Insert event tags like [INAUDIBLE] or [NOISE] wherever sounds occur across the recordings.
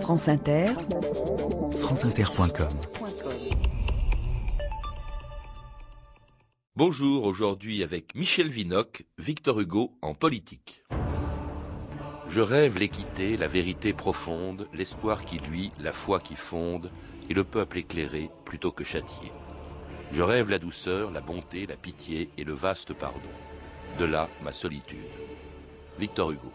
France Inter, franceinter.com. Bonjour, aujourd'hui avec Michel Vinocq, Victor Hugo en politique. Je rêve l'équité, la vérité profonde, l'espoir qui luit, la foi qui fonde, et le peuple éclairé plutôt que châtié. Je rêve la douceur, la bonté, la pitié et le vaste pardon. De là ma solitude. Victor Hugo.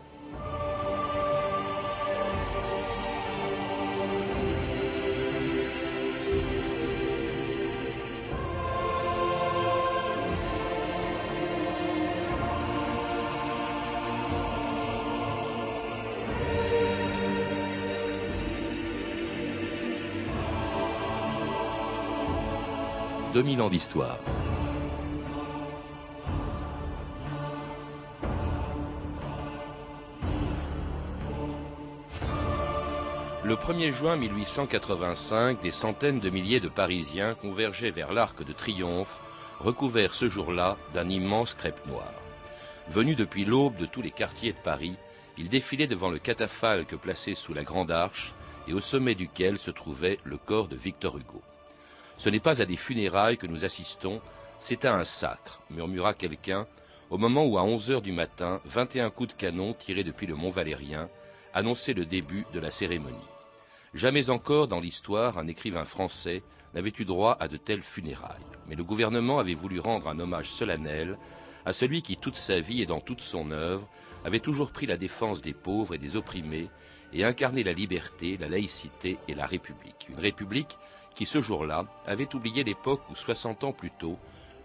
Le 1er juin 1885, des centaines de milliers de Parisiens convergeaient vers l'Arc de Triomphe, recouverts ce jour-là d'un immense crêpe noir. Venus depuis l'aube de tous les quartiers de Paris, ils défilaient devant le catafalque placé sous la Grande Arche et au sommet duquel se trouvait le corps de Victor Hugo. Ce n'est pas à des funérailles que nous assistons, c'est à un sacre, murmura quelqu'un, au moment où à 11 heures du matin, 21 coups de canon tirés depuis le Mont Valérien annonçaient le début de la cérémonie. Jamais encore dans l'histoire un écrivain français n'avait eu droit à de telles funérailles, mais le gouvernement avait voulu rendre un hommage solennel à celui qui toute sa vie et dans toute son œuvre avait toujours pris la défense des pauvres et des opprimés et incarné la liberté, la laïcité et la République. Une République qui ce jour-là avait oublié l'époque où, 60 ans plus tôt,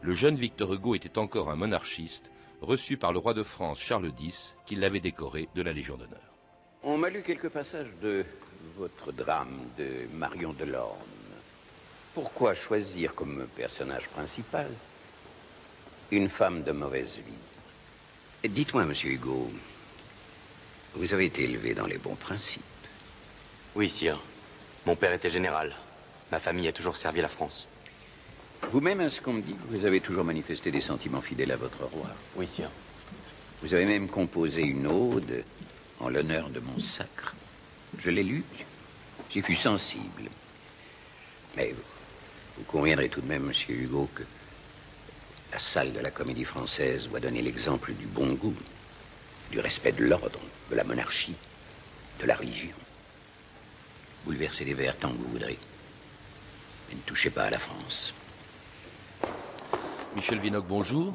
le jeune Victor Hugo était encore un monarchiste, reçu par le roi de France Charles X, qui l'avait décoré de la Légion d'honneur. On m'a lu quelques passages de votre drame de Marion Delorme. Pourquoi choisir comme personnage principal une femme de mauvaise vie? Dites-moi, monsieur Hugo, vous avez été élevé dans les bons principes. Oui, sire. Mon père était général. Ma famille a toujours servi la France. Vous-même, à ce qu'on me dit, vous avez toujours manifesté des sentiments fidèles à votre roi. Oui, sire. Vous avez même composé une ode en l'honneur de mon sacre. Je l'ai lu, j'y fus sensible. Mais vous, vous conviendrez tout de même, monsieur Hugo, que la salle de la comédie française doit donner l'exemple du bon goût, du respect de l'ordre, de la monarchie, de la religion. Bouleversez les vers tant que vous voudrez. Mais ne touchez pas à la France. Michel Vinocq, bonjour.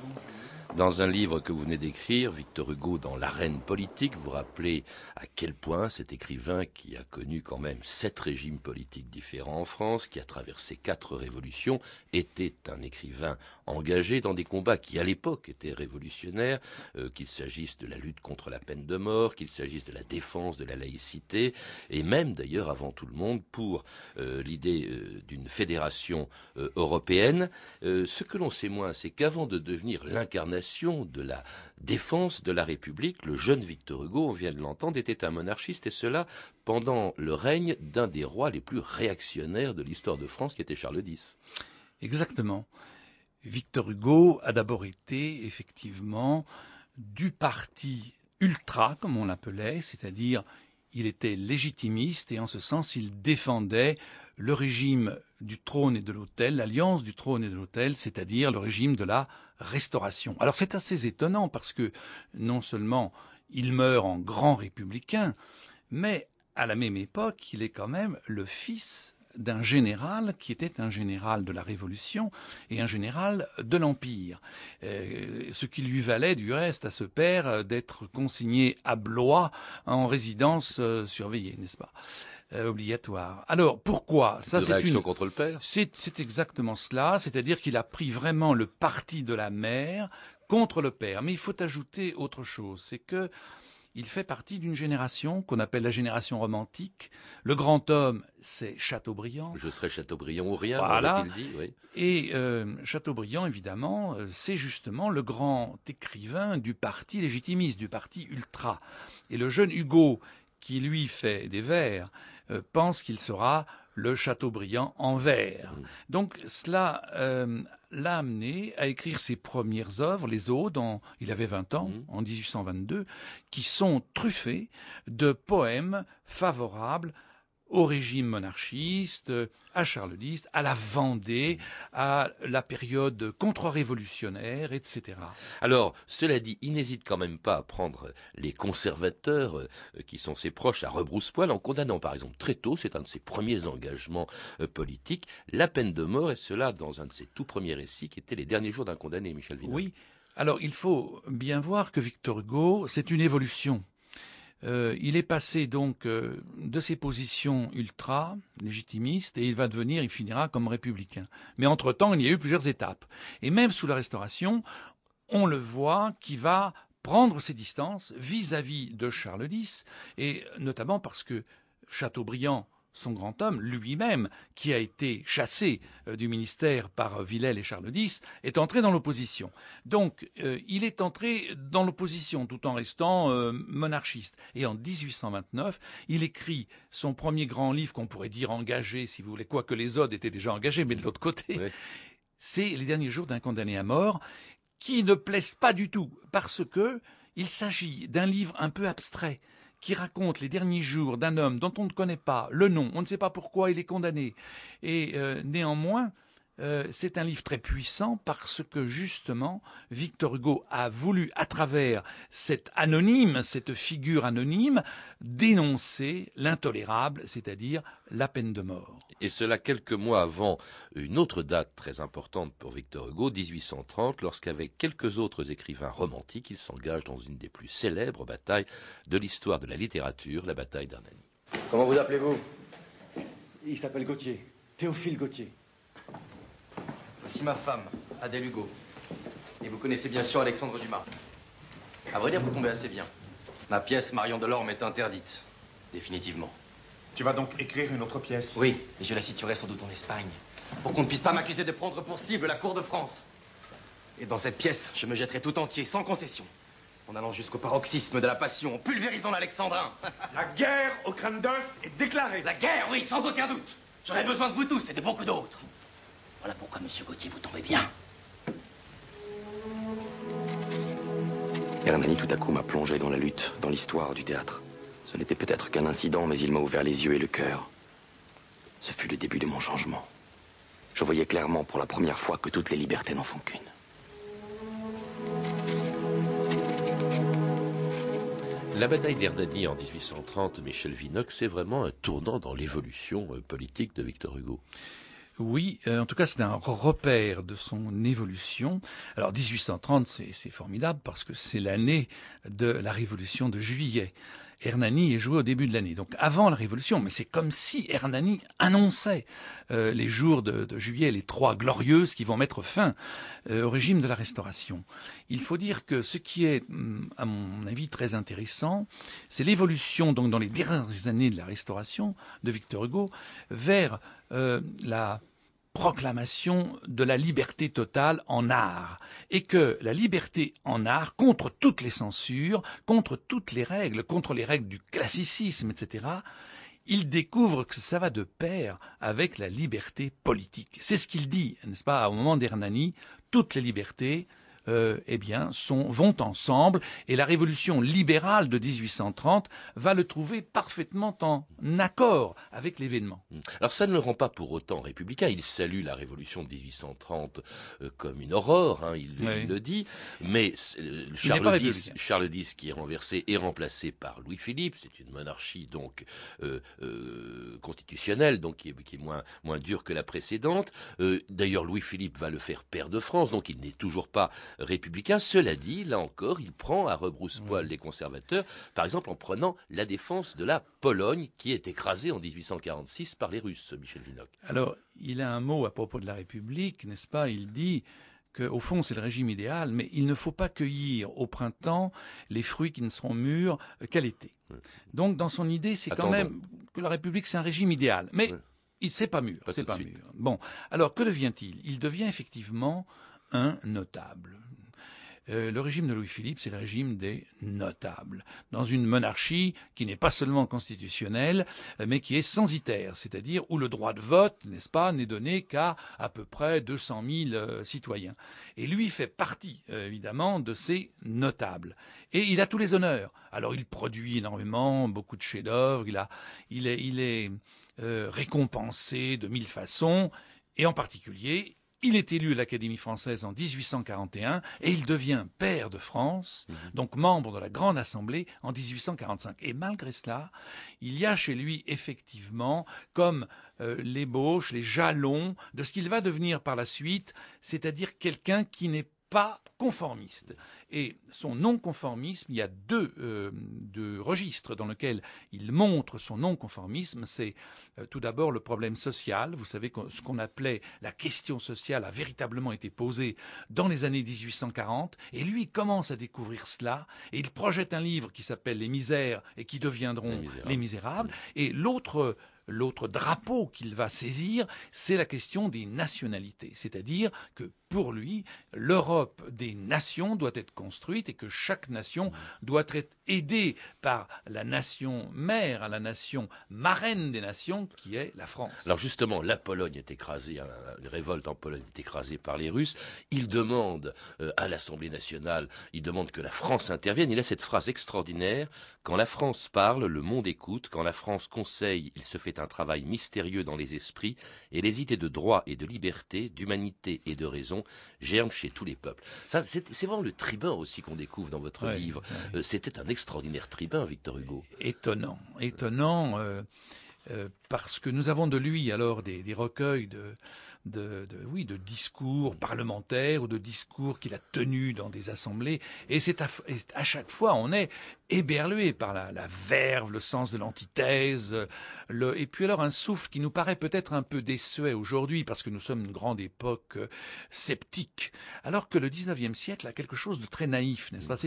Dans un livre que vous venez d'écrire, Victor Hugo dans l'arène politique, vous rappelez à quel point cet écrivain qui a connu quand même sept régimes politiques différents en France, qui a traversé quatre révolutions, était un écrivain engagé dans des combats qui à l'époque étaient révolutionnaires, euh, qu'il s'agisse de la lutte contre la peine de mort, qu'il s'agisse de la défense de la laïcité, et même d'ailleurs avant tout le monde pour euh, l'idée euh, d'une fédération européenne. Ce que l'on sait moins, c'est qu'avant de devenir l'incarnation de la défense de la République, le jeune Victor Hugo, on vient de l'entendre, était un monarchiste, et cela pendant le règne d'un des rois les plus réactionnaires de l'histoire de France, qui était Charles X. Exactement. Victor Hugo a d'abord été effectivement du parti ultra, comme on l'appelait, c'est-à-dire il était légitimiste et en ce sens il défendait le régime du trône et de l'autel, l'alliance du trône et de l'autel, c'est-à-dire le régime de la restauration. Alors c'est assez étonnant parce que non seulement il meurt en grand républicain, mais à la même époque il est quand même le fils d'un général qui était un général de la Révolution et un général de l'Empire, euh, ce qui lui valait du reste à ce père euh, d'être consigné à Blois en résidence euh, surveillée, n'est-ce pas? Euh, obligatoire. Alors pourquoi? Ça, c'est une contre le père. C'est exactement cela, c'est-à-dire qu'il a pris vraiment le parti de la mère contre le père. Mais il faut ajouter autre chose, c'est que il fait partie d'une génération qu'on appelle la génération romantique. Le grand homme, c'est Chateaubriand. Je serai Chateaubriand ou rien, voilà. dit. Oui. Et euh, Chateaubriand, évidemment, euh, c'est justement le grand écrivain du parti légitimiste, du parti ultra. Et le jeune Hugo, qui lui fait des vers, euh, pense qu'il sera le Chateaubriand en vers. Donc cela euh, l'a amené à écrire ses premières œuvres, les Odes, en- il avait 20 ans, en 1822, qui sont truffées de poèmes favorables au régime monarchiste, à Charles X, à la Vendée, à la période contre-révolutionnaire, etc. Alors, cela dit, il n'hésite quand même pas à prendre les conservateurs, euh, qui sont ses proches, à rebrousse-poil, en condamnant par exemple très tôt, c'est un de ses premiers engagements euh, politiques, la peine de mort, et cela dans un de ses tout premiers récits, qui était Les derniers jours d'un condamné, Michel Vinot. Oui. Alors, il faut bien voir que Victor Hugo, c'est une évolution. Euh, il est passé donc euh, de ses positions ultra légitimistes et il va devenir, il finira comme républicain. Mais entre-temps, il y a eu plusieurs étapes. Et même sous la Restauration, on le voit qui va prendre ses distances vis-à-vis de Charles X, et notamment parce que Chateaubriand, son grand homme, lui-même, qui a été chassé euh, du ministère par Villèle et Charles X, est entré dans l'opposition. Donc, euh, il est entré dans l'opposition tout en restant euh, monarchiste. Et en 1829, il écrit son premier grand livre qu'on pourrait dire engagé, si vous voulez, quoique les odes étaient déjà engagés, mais de l'autre côté, c'est Les derniers jours d'un condamné à mort, qui ne plaisent pas du tout, parce que il s'agit d'un livre un peu abstrait qui raconte les derniers jours d'un homme dont on ne connaît pas le nom, on ne sait pas pourquoi il est condamné. Et euh, néanmoins, euh, c'est un livre très puissant parce que justement, Victor Hugo a voulu, à travers cet anonyme, cette figure anonyme, dénoncer l'intolérable, c'est-à-dire la peine de mort. Et cela quelques mois avant une autre date très importante pour Victor Hugo, 1830, lorsqu'avec quelques autres écrivains romantiques, il s'engage dans une des plus célèbres batailles de l'histoire de la littérature, la bataille d'Hernani. Comment vous appelez-vous? Il s'appelle Gauthier. Théophile Gauthier. Voici ma femme, Adèle Hugo. Et vous connaissez bien sûr Alexandre Dumas. À vrai dire, vous tombez assez bien. Ma pièce Marion Delorme est interdite. Définitivement. Tu vas donc écrire une autre pièce? Oui, et je la situerai sans doute en Espagne. Pour qu'on ne puisse pas m'accuser de prendre pour cible la cour de France. Et dans cette pièce, je me jetterai tout entier, sans concession. En allant jusqu'au paroxysme de la passion, en pulvérisant l'Alexandrin. [LAUGHS] La guerre au crâne d'œuf est déclarée. La guerre, oui, sans aucun doute. J'aurais besoin de vous tous et de beaucoup d'autres. Voilà pourquoi, monsieur Gauthier, vous tombez bien. Hernani tout à coup m'a plongé dans la lutte, dans l'histoire du théâtre. Ce n'était peut-être qu'un incident, mais il m'a ouvert les yeux et le cœur. Ce fut le début de mon changement. Je voyais clairement pour la première fois que toutes les libertés n'en font qu'une. La bataille d'Hernani en 1830, Michel Vinocq, c'est vraiment un tournant dans l'évolution euh, politique de Victor Hugo. Oui, euh, en tout cas, c'est un repère de son évolution. Alors, 1830, c'est formidable parce que c'est l'année de la Révolution de juillet. Hernani est joué au début de l'année, donc avant la Révolution, mais c'est comme si Hernani annonçait euh, les jours de, juillet, les trois glorieuses qui vont mettre fin euh, au régime de la Restauration. Il faut dire que ce qui est, hum, à mon avis, très intéressant, c'est l'évolution, donc dans les dernières années de la Restauration de Victor Hugo, vers la proclamation de la liberté totale en art, et que la liberté en art, contre toutes les censures, contre toutes les règles, contre les règles du classicisme, etc., il découvre que ça va de pair avec la liberté politique. C'est ce qu'il dit, n'est-ce pas, au moment d'Hernani, toutes les libertés, euh, eh bien, sont, vont ensemble, et la révolution libérale de 1830 va le trouver parfaitement en accord avec l'événement. Mm. Alors ça ne le rend pas pour autant républicain. Il salue la révolution de 1830 euh, comme une aurore, hein, il, Oui. il le dit. Mais euh, Charles X. Charles X qui est renversé est remplacé par Louis-Philippe. C'est une monarchie donc constitutionnelle, donc qui est, qui est moins moins dure que la précédente. D'ailleurs, Louis-Philippe va le faire pair de France, donc il n'est toujours pas républicain. Cela dit, là encore, il prend à rebrousse-poil les conservateurs, par exemple en prenant la défense de la Pologne qui est écrasée en 1846 par les Russes, Michel Vinocq. Alors, il a un mot à propos de la République, n'est-ce pas? Il dit qu'au fond, c'est le régime idéal, mais il ne faut pas cueillir au printemps les fruits qui ne seront mûrs qu'à l'été. Ouais. Donc, dans son idée, c'est quand même que la République, c'est un régime idéal. Mais Ouais. il c'est pas mûr, Pas c'est pas mûr. Bon, alors que devient-il? Il devient effectivement un notable. euh, le régime de Louis-Philippe, c'est le régime des notables, dans une monarchie qui n'est pas seulement constitutionnelle, euh, mais qui est censitaire, c'est-à-dire où le droit de vote, n'est-ce pas, n'est donné qu'à à peu près 200 000 euh, citoyens. Et lui fait partie, évidemment, de ces notables. Et il a tous les honneurs. Alors il produit énormément, beaucoup de chefs-d'œuvre, il, il est, il est récompensé de mille façons, et en particulier, il est élu à l'Académie française en 1841 et il devient père de France, mhm. donc membre de la Grande Assemblée en 1845. Et malgré cela, il y a chez lui effectivement comme euh, l'ébauche, les jalons de ce qu'il va devenir par la suite, c'est-à-dire quelqu'un qui n'est pas conformiste. Et son non-conformisme, il y a deux, euh, registres dans lesquels il montre son non-conformisme. C'est euh, tout d'abord le problème social. Vous savez que ce qu'on appelait la question sociale a véritablement été posée dans les années 1840. Et lui commence à découvrir cela. Et il projette un livre qui s'appelle Les Misères et qui deviendront Les Misérables. Et l'autre L'autre drapeau qu'il va saisir, c'est la question des nationalités, c'est-à-dire que pour lui, l'Europe des nations doit être construite et que chaque nation doit être aidée par la nation mère, la nation marraine des nations, qui est la France. Alors justement, la Pologne est écrasée, une révolte en Pologne est écrasée par les Russes. Il demande euh, à l'Assemblée nationale, il demande que la France intervienne. Il a cette phrase extraordinaire quand la France parle, le monde écoute. Quand la France conseille, il se fait un travail mystérieux dans les esprits. Et les idées de droit et de liberté, d'humanité et de raison germent chez tous les peuples. Ça, c'est vraiment le tribun aussi qu'on découvre dans votre livre. Euh, c'était un extraordinaire tribun, Victor Hugo. Étonnant, étonnant. Euh, parce que nous avons de lui alors des, recueils de, oui, de discours parlementaires ou de discours qu'il a tenus dans des assemblées, et c'est à, chaque fois on est éberlué par la, verve, le sens de l'antithèse, et puis alors un souffle qui nous paraît peut-être un peu désuet aujourd'hui parce que nous sommes une grande époque euh, sceptique, alors que le XIXe siècle a quelque chose de très naïf, n'est-ce pas?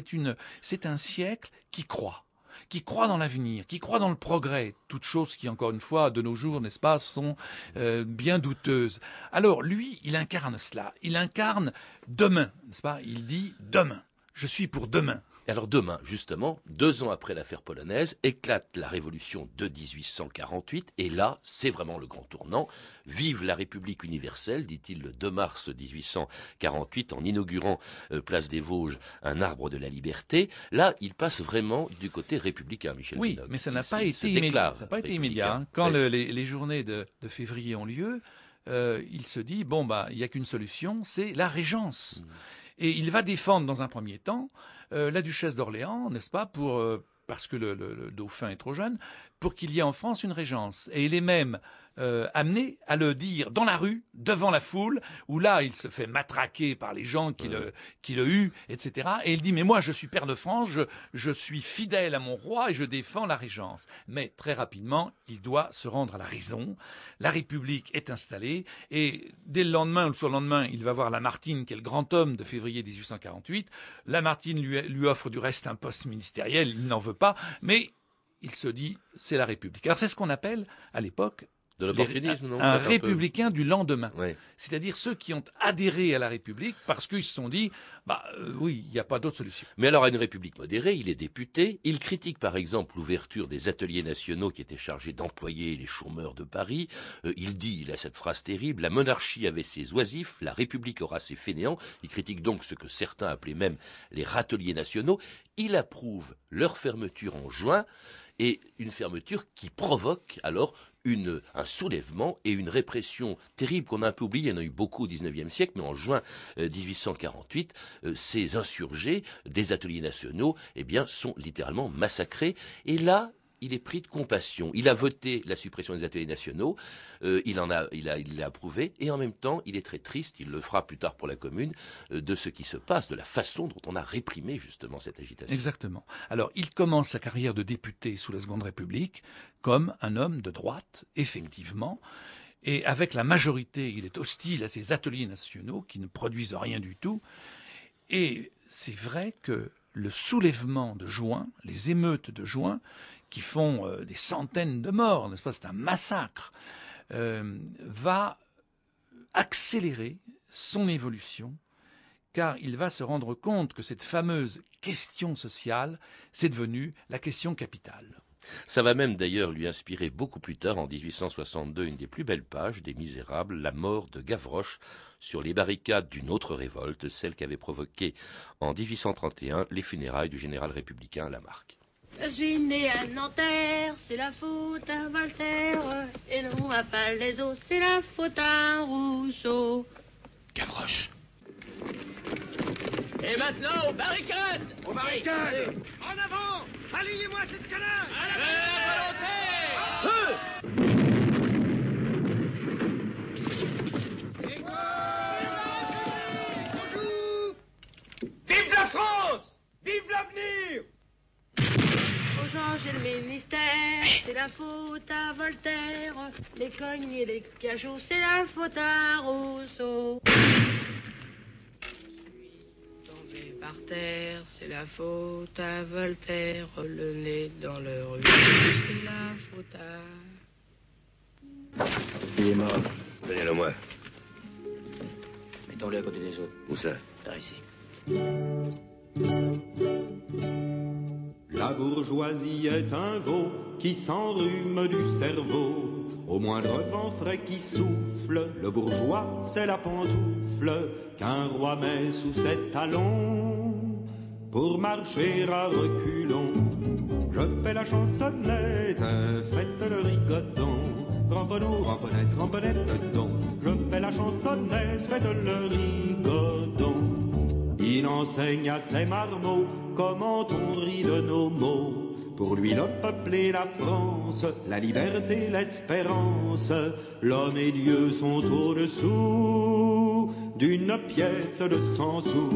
C'est un siècle qui croit qui croit dans l'avenir, qui croit dans le progrès, toutes choses qui, encore une fois, de nos jours, n'est-ce pas, sont euh, bien douteuses. Alors, lui, il incarne cela. Il incarne demain, n'est-ce pas? Il dit demain. Je suis pour demain. Et alors demain, justement, deux ans après l'affaire polonaise, éclate la révolution de 1848, et là, c'est vraiment le grand tournant. Vive la République universelle, dit-il le 2 mars 1848, en inaugurant euh, Place des Vosges un arbre de la liberté. Là, il passe vraiment du côté républicain, Michel Oui, mais ça n'a pas, été immédiat. pas été immédiat. Hein. Quand les, journées de, février ont lieu, euh, il se dit, bon, bah, il n'y a qu'une solution, c'est la régence. Mmh. Et il va défendre dans un premier temps euh, la duchesse d'Orléans, n'est-ce pas, euh, parce que le, dauphin est trop jeune, pour qu'il y ait en France une régence. Et il est même euh, amené à le dire dans la rue, devant la foule, où là, il se fait matraquer par les gens qui, le, qui le huent, etc. Et il dit, mais moi, je suis père de France, je, suis fidèle à mon roi et je défends la régence. Mais très rapidement, il doit se rendre à la raison. La République est installée et dès le lendemain ou le surlendemain, il va voir Lamartine, qui est le grand homme de février 1848. Lamartine lui, lui offre du reste un poste ministériel, il n'en veut pas, mais il se dit, c'est la République. Alors c'est ce qu'on appelle à l'époque de l'opportunisme, non Un, républicain du lendemain. C'est-à-dire ceux qui ont adhéré à la République parce qu'ils se sont dit, bah euh, oui, il n'y a pas d'autre solution. Mais alors à une République modérée, il est député, il critique par exemple l'ouverture des ateliers nationaux qui étaient chargés d'employer les chômeurs de Paris. Euh, il dit, il a cette phrase terrible, la monarchie avait ses oisifs, la République aura ses fainéants. Il critique donc ce que certains appelaient même les râteliers nationaux. Il approuve leur fermeture en juin et une fermeture qui provoque alors un soulèvement et une répression terrible qu'on a un peu oublié. Il y en a eu beaucoup au XIXe siècle, mais en juin 1848, euh, euh, ces insurgés des ateliers nationaux eh bien, sont littéralement massacrés. Et là, il est pris de compassion. Il a voté la suppression des ateliers nationaux, euh, il l'a approuvé, et en même temps, il est très triste. Il le fera plus tard pour la commune euh, de ce qui se passe, de la façon dont on a réprimé justement cette agitation. Exactement. Alors, il commence sa carrière de député sous la Seconde République comme un homme de droite, effectivement. Et avec la majorité, il est hostile à ces ateliers nationaux qui ne produisent rien du tout. Et c'est vrai que le soulèvement de juin, les émeutes de juin, qui font euh, des centaines de morts, n'est-ce pas C'est un massacre, euh, va accélérer son évolution car il va se rendre compte que cette fameuse question sociale, c'est devenu la question capitale. Ça va même d'ailleurs lui inspirer beaucoup plus tard, en 1862, une des plus belles pages des Misérables, la mort de Gavroche sur les barricades d'une autre révolte, celle qui avait provoqué en 1831 les funérailles du général républicain Lamarck. Je suis né à Nanterre, c'est la faute à Voltaire, et non à Palaiseau, c'est la faute à Rousseau. Gavroche. Et maintenant, aux barricades. Aux barricades En avant. Balayez-moi cette canard. À la Feu. Vive la France. Vive l'avenir changer le ministère, c'est la faute à Voltaire. Les cognes et les cachots, c'est la faute à Rousseau. Tombé par terre, c'est la faute à Voltaire. Le nez dans le rue, c'est la faute à... Il est mort. Donnez-le moi. Mettons-le à côté des autres. Où ça? Par ici. La bourgeoisie est un veau qui s'enrhume du cerveau. Au moindre vent frais qui souffle, le bourgeois, c'est la pantoufle qu'un roi met sous ses talons pour marcher à reculons. Je fais la chansonnette, faites le rigodon. Ramponneau, ramponnette, ramponnette dedans. Je fais la chansonnette, faites le rigodon. Il enseigne à ses marmots comment on rit de nos mots. Pour lui, le peuple et la France, la liberté, l'espérance, l'homme et Dieu sont au-dessous d'une pièce de cent sous.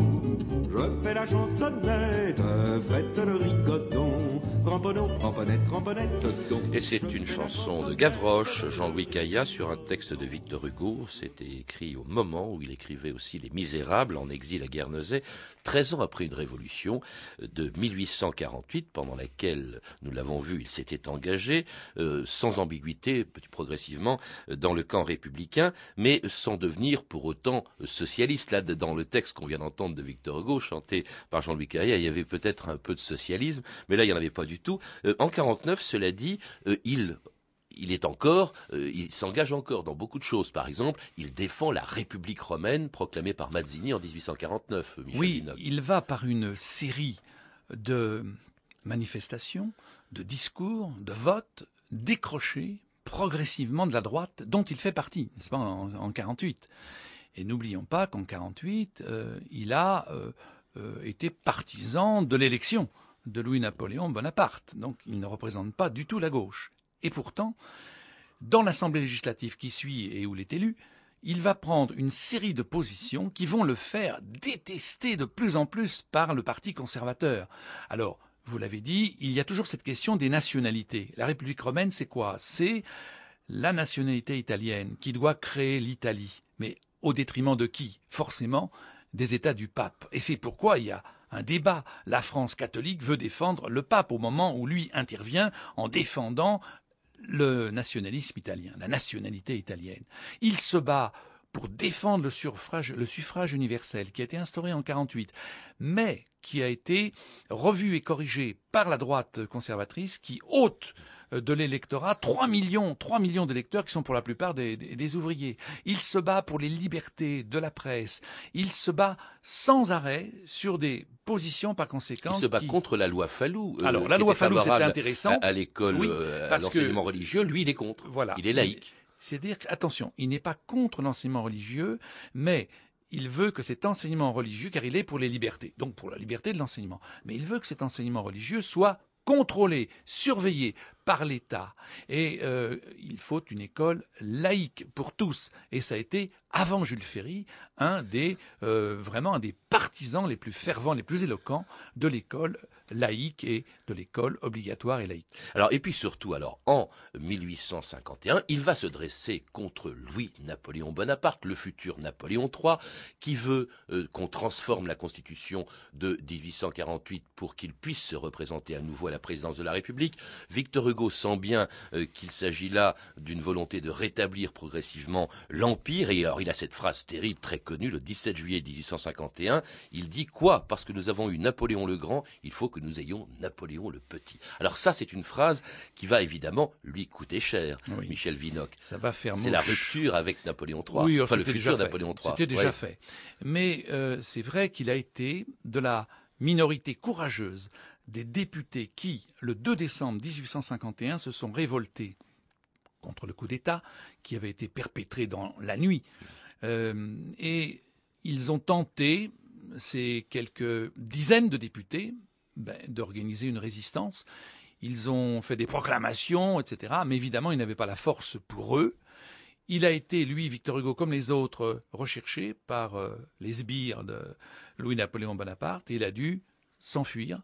Je fais la chansonnette, faites le rigodon, ramponneau, ramponnette, ramponnette, don. Et c'est une chanson de Gavroche, Jean-Louis Caillat, sur un texte de Victor Hugo. C'était écrit au moment où il écrivait aussi Les Misérables en exil à Guernesey, 13 ans après une révolution de 1848, pendant laquelle, nous l'avons vu, il s'était engagé, euh, sans ambiguïté, progressivement, dans le camp républicain, mais sans devenir pour autant socialiste. Là, dans le texte qu'on vient d'entendre de Victor Hugo, chanté par Jean-Louis Caillat, il y avait peut-être un peu de socialisme, mais là, il n'y en avait pas du tout. Euh, en 49, cela dit, euh, il il est encore, euh, il s'engage encore dans beaucoup de choses. Par exemple, il défend la République romaine proclamée par Mazzini en 1849. Michel oui, il va par une série de manifestations, de discours, de votes décrocher progressivement de la droite dont il fait partie, n'est-ce pas, en, en 48. Et n'oublions pas qu'en 48, euh, il a euh, euh, été partisan de l'élection de Louis-Napoléon Bonaparte. Donc il ne représente pas du tout la gauche. Et pourtant, dans l'Assemblée législative qui suit et où il est élu, il va prendre une série de positions qui vont le faire détester de plus en plus par le Parti conservateur. Alors, vous l'avez dit, il y a toujours cette question des nationalités. La République romaine, c'est quoi? C'est la nationalité italienne qui doit créer l'Italie. Mais au détriment de qui Forcément des États du pape. Et c'est pourquoi il y a un débat. La France catholique veut défendre le pape au moment où lui intervient en défendant le nationalisme italien, la nationalité italienne. Il se bat pour défendre le suffrage, le suffrage universel qui a été instauré en 48, mais qui a été revu et corrigé par la droite conservatrice qui ôte de l'électorat 3 millions, 3 millions d'électeurs qui sont pour la plupart des, des, des, ouvriers. Il se bat pour les libertés de la presse. Il se bat sans arrêt sur des positions par conséquent. Il se bat qui... contre la loi Fallou. Alors euh, la loi Fallou, c'est intéressant. À, à l'école, oui, euh, à l'enseignement religieux, lui, il est contre. Voilà. Il est laïque. C'est-à-dire attention, il n'est pas contre l'enseignement religieux, mais il veut que cet enseignement religieux, car il est pour les libertés, donc pour la liberté de l'enseignement, mais il veut que cet enseignement religieux soit contrôlé, surveillé par l'État. Et euh, il faut une école laïque pour tous. Et ça a été, avant Jules Ferry, un des euh, vraiment un des partisans les plus fervents, les plus éloquents de l'école laïque et de l'école obligatoire et laïque. Alors et puis surtout, alors en 1851, il va se dresser contre Louis-Napoléon Bonaparte, le futur Napoléon III, qui veut euh, qu'on transforme la Constitution de 1848 pour qu'il puisse se représenter à nouveau à la présidence de la République. Victor sent bien euh, qu'il s'agit là d'une volonté de rétablir progressivement l'Empire. Et alors, il a cette phrase terrible, très connue, le 17 juillet 1851. Il dit quoi? Parce que nous avons eu Napoléon le Grand, il faut que nous ayons Napoléon le Petit. Alors ça, c'est une phrase qui va évidemment lui coûter cher, Michel Vinocq. Ça va faire C'est la rupture avec Napoléon III. Oui, enfin, le futur Napoléon. III. C'était déjà Ouais. fait. Mais euh, c'est vrai qu'il a été de la minorité courageuse des députés qui, le 2 décembre 1851, se sont révoltés contre le coup d'État qui avait été perpétré dans la nuit. Euh, et ils ont tenté, ces quelques dizaines de députés, ben, d'organiser une résistance. Ils ont fait des proclamations, etc. Mais évidemment, ils n'avaient pas la force pour eux. Il a été, lui, Victor Hugo, comme les autres, recherché par euh, les sbires de Louis-Napoléon Bonaparte et il a dû s'enfuir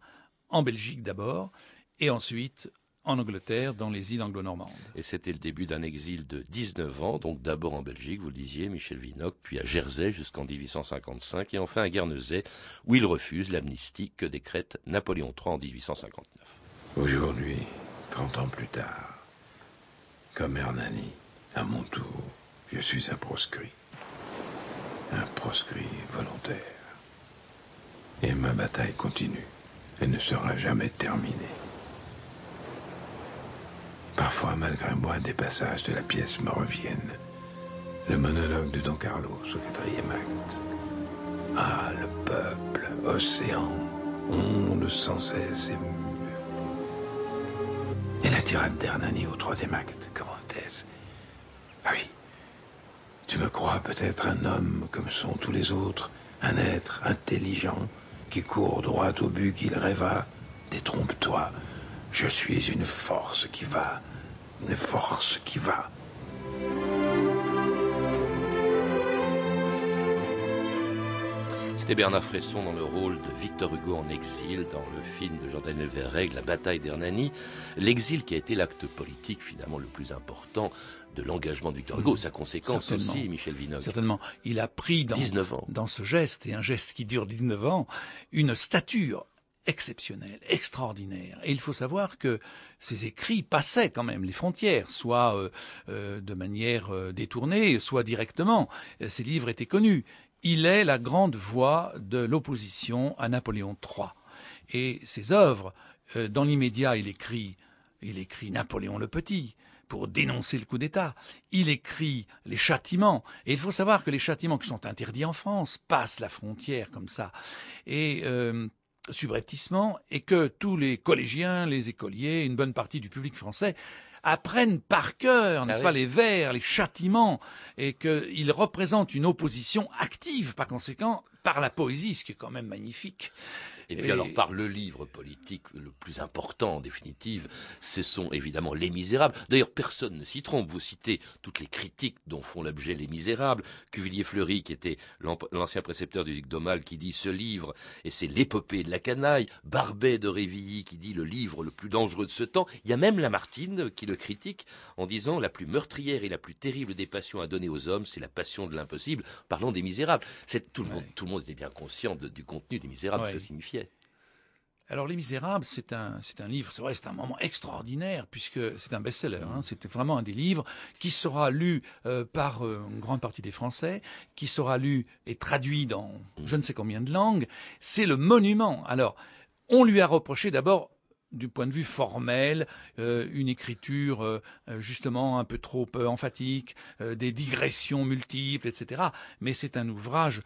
en Belgique d'abord et ensuite en Angleterre, dans les îles anglo-normandes. Et c'était le début d'un exil de 19 ans, donc d'abord en Belgique, vous le disiez, Michel Vinocq, puis à Jersey jusqu'en 1855, et enfin à Guernesey, où il refuse l'amnistie que décrète Napoléon III en 1859. Aujourd'hui, 30 ans plus tard, comme Hernani, à mon tour, je suis un proscrit. Un proscrit volontaire. Et ma bataille continue. Elle ne sera jamais terminée. Parfois, malgré moi, des passages de la pièce me reviennent. Le monologue de Don Carlos au quatrième acte. Ah, le peuple, océan, onde sans cesse émue. Et la tirade d'Hernani au troisième acte, comment est-ce? Ah oui, tu me crois peut-être un homme comme sont tous les autres, un être intelligent qui court droit au but qu'il rêva. Détrompe-toi, je suis une force qui va, une force qui va. C'était Bernard Fresson dans le rôle de Victor Hugo en exil dans le film de Jean-Daniel Verreg, La bataille d'Hernani. L'exil qui a été l'acte politique finalement le plus important de l'engagement de Victor Hugo, sa conséquence aussi, Michel Vinocq. Certainement. Il a pris dans, 19 ans. dans ce geste, et un geste qui dure 19 ans, une stature exceptionnelle, extraordinaire. Et il faut savoir que ces écrits passaient quand même les frontières, soit euh, euh, de manière euh, détournée, soit directement. Ces livres étaient connus. Il est la grande voix de l'opposition à Napoléon III. Et ses œuvres, euh, dans l'immédiat, il écrit, il écrit Napoléon le Petit pour dénoncer le coup d'État. Il écrit les châtiments. Et il faut savoir que les châtiments qui sont interdits en France passent la frontière comme ça. Et euh, subrepticement, et que tous les collégiens, les écoliers, une bonne partie du public français apprennent par cœur, n'est-ce Ah pas, oui. les vers, les châtiments, et qu'ils représentent une opposition active, par conséquent, par la poésie, ce qui est quand même magnifique. Et puis alors par le livre politique le plus important en définitive, ce sont évidemment Les Misérables. D'ailleurs personne ne s'y trompe, vous citez toutes les critiques dont font l'objet Les Misérables. Cuvillier-Fleury qui était l'an- l'ancien précepteur du duc d'Aumale qui dit ce livre et c'est l'épopée de la canaille. Barbet de Révilly qui dit le livre le plus dangereux de ce temps. Il y a même Lamartine qui le critique en disant la plus meurtrière et la plus terrible des passions à donner aux hommes, c'est la passion de l'impossible. Parlant des Misérables, tout le monde, tout le monde était bien conscient de- du contenu des Misérables, Ouais. ce que ça signifiait. Alors Les Misérables, c'est un, c'est un livre, c'est vrai, c'est un moment extraordinaire puisque c'est un best-seller. Hein, C'était vraiment un des livres qui sera lu euh, par euh, une grande partie des Français, qui sera lu et traduit dans je ne sais combien de langues. C'est le monument. Alors, on lui a reproché d'abord du point de vue formel, euh, une écriture euh, justement un peu trop euh, emphatique, des digressions multiples, etc. Mais c'est un ouvrage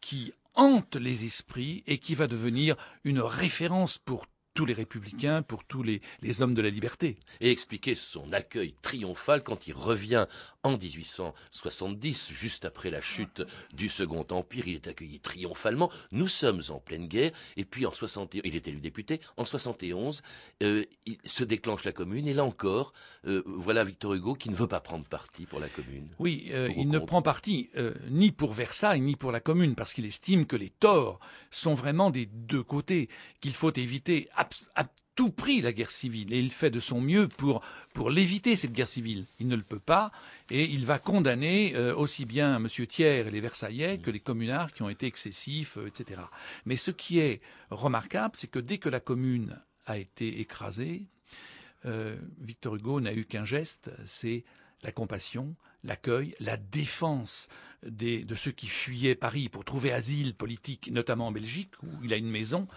qui hante les esprits et qui va devenir une référence pour tous les républicains, pour tous les, les hommes de la liberté. et expliquer son accueil triomphal quand il revient en 1870, juste après la chute du Second Empire. Il est accueilli triomphalement. Nous sommes en pleine guerre. Et puis en 61, il est élu député. En 71, euh, il se déclenche la Commune. Et là encore, euh, voilà Victor Hugo qui ne veut pas prendre parti pour la Commune. Oui, euh, il ne prend parti ni pour Versailles ni pour la Commune parce qu'il estime que les torts sont vraiment des deux côtés, qu'il faut éviter tout prix la guerre civile et il fait de son mieux pour, l'éviter cette guerre civile. Il ne le peut pas et il va condamner euh, aussi bien M. Thiers et les Versaillais que les communards qui ont été excessifs, euh, etc. Mais ce qui est remarquable, c'est que dès que la Commune a été écrasée, euh, Victor Hugo n'a eu qu'un geste, c'est la compassion, l'accueil, la défense de ceux qui fuyaient Paris pour trouver asile politique, notamment en Belgique, où il a une maison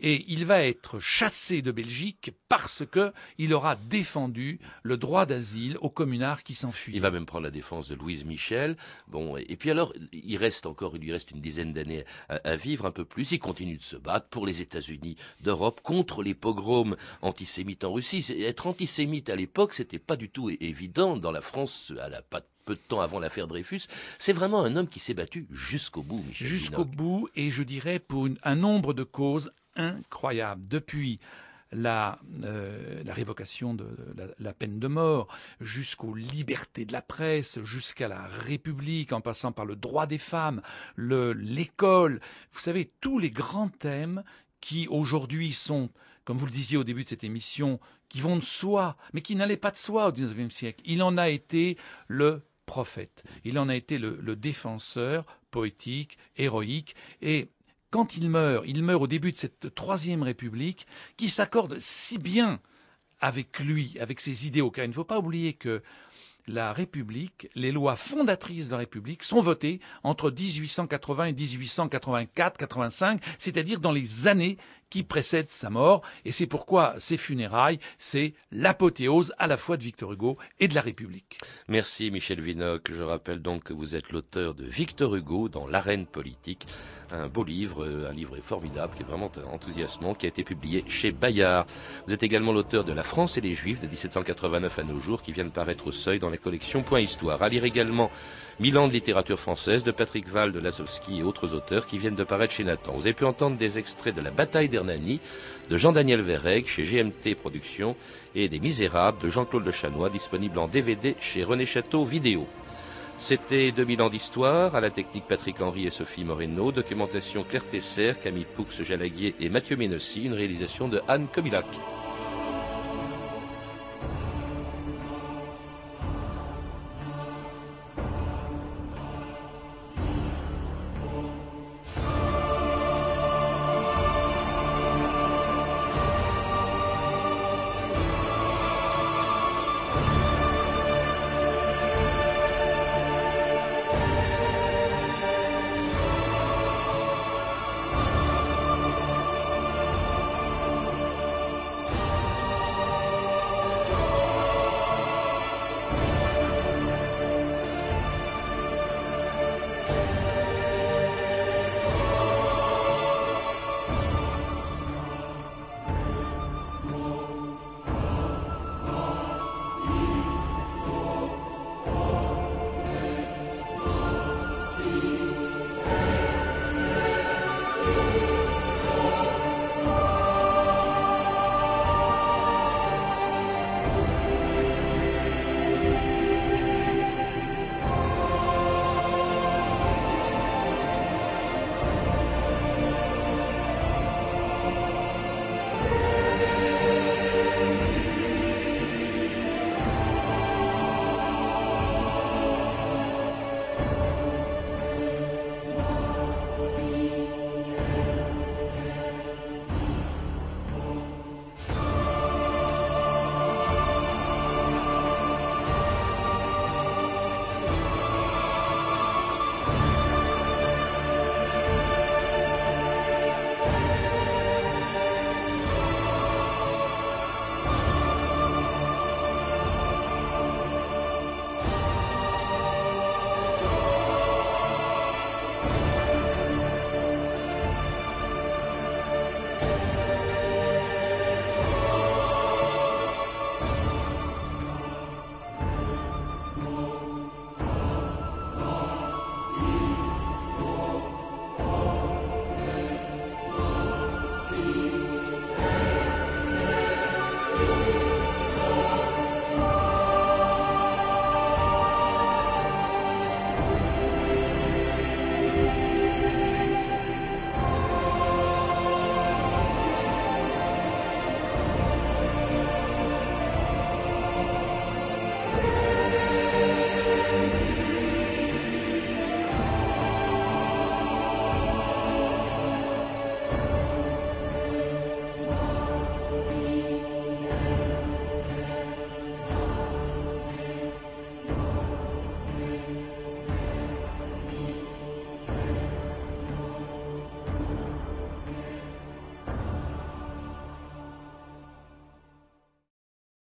et il va être chassé de Belgique parce qu'il aura défendu le droit d'asile aux communards qui s'enfuient. Il va même prendre la défense de Louise Michel. Bon, et puis alors, il reste encore, il lui reste une dizaine d'années à, vivre, un peu plus. Il continue de se battre pour les États-Unis d'Europe contre les pogroms antisémites en Russie. Être antisémite à l'époque, c'était pas du tout évident dans la France à la patte peu de temps avant l'affaire Dreyfus. C'est vraiment un homme qui s'est battu jusqu'au bout, Michel. Jusqu'au bout, et je dirais pour un nombre de causes incroyable. Depuis la, euh, révocation de la, peine de mort, jusqu'aux libertés de la presse, jusqu'à la République, en passant par le droit des femmes, l'école, vous savez, tous les grands thèmes qui aujourd'hui sont, comme vous le disiez au début de cette émission, qui vont de soi, mais qui n'allaient pas de soi au XIXe siècle. Il en a été le prophète, il en a été le défenseur poétique, héroïque, et quand il meurt, il meurt au début de cette troisième république qui s'accorde si bien avec lui, avec ses idéaux, car il ne faut pas oublier que la République, les lois fondatrices de la République sont votées entre 1880 et 1884-85, c'est-à-dire dans les années qui précède sa mort, et c'est pourquoi ces funérailles, c'est l'apothéose à la fois de Victor Hugo et de la République. Merci Michel Vinocq. Je rappelle donc que vous êtes l'auteur de Victor Hugo dans l'arène politique, un beau livre, euh, un livre formidable, qui est vraiment enthousiasmant, qui a été publié chez Bayard. Vous êtes également l'auteur de La France et les Juifs de 1789 à nos jours, qui vient de paraître au seuil dans la collection Point Histoire. À lire également Milan de littérature française de Patrick Val de Lasowski et autres auteurs qui viennent de paraître chez Nathan. Vous avez pu entendre des extraits de La bataille de Jean-Daniel Verreg chez GMT Productions et des Misérables de Jean-Claude Le Chanois disponible en DVD chez René Château Vidéo. C'était 2000 ans d'histoire, à la technique Patrick Henry et Sophie Moreno, documentation Claire Tesser, Camille Poux, Jalaguier et Mathieu Ménossi, une réalisation de Anne Comilac.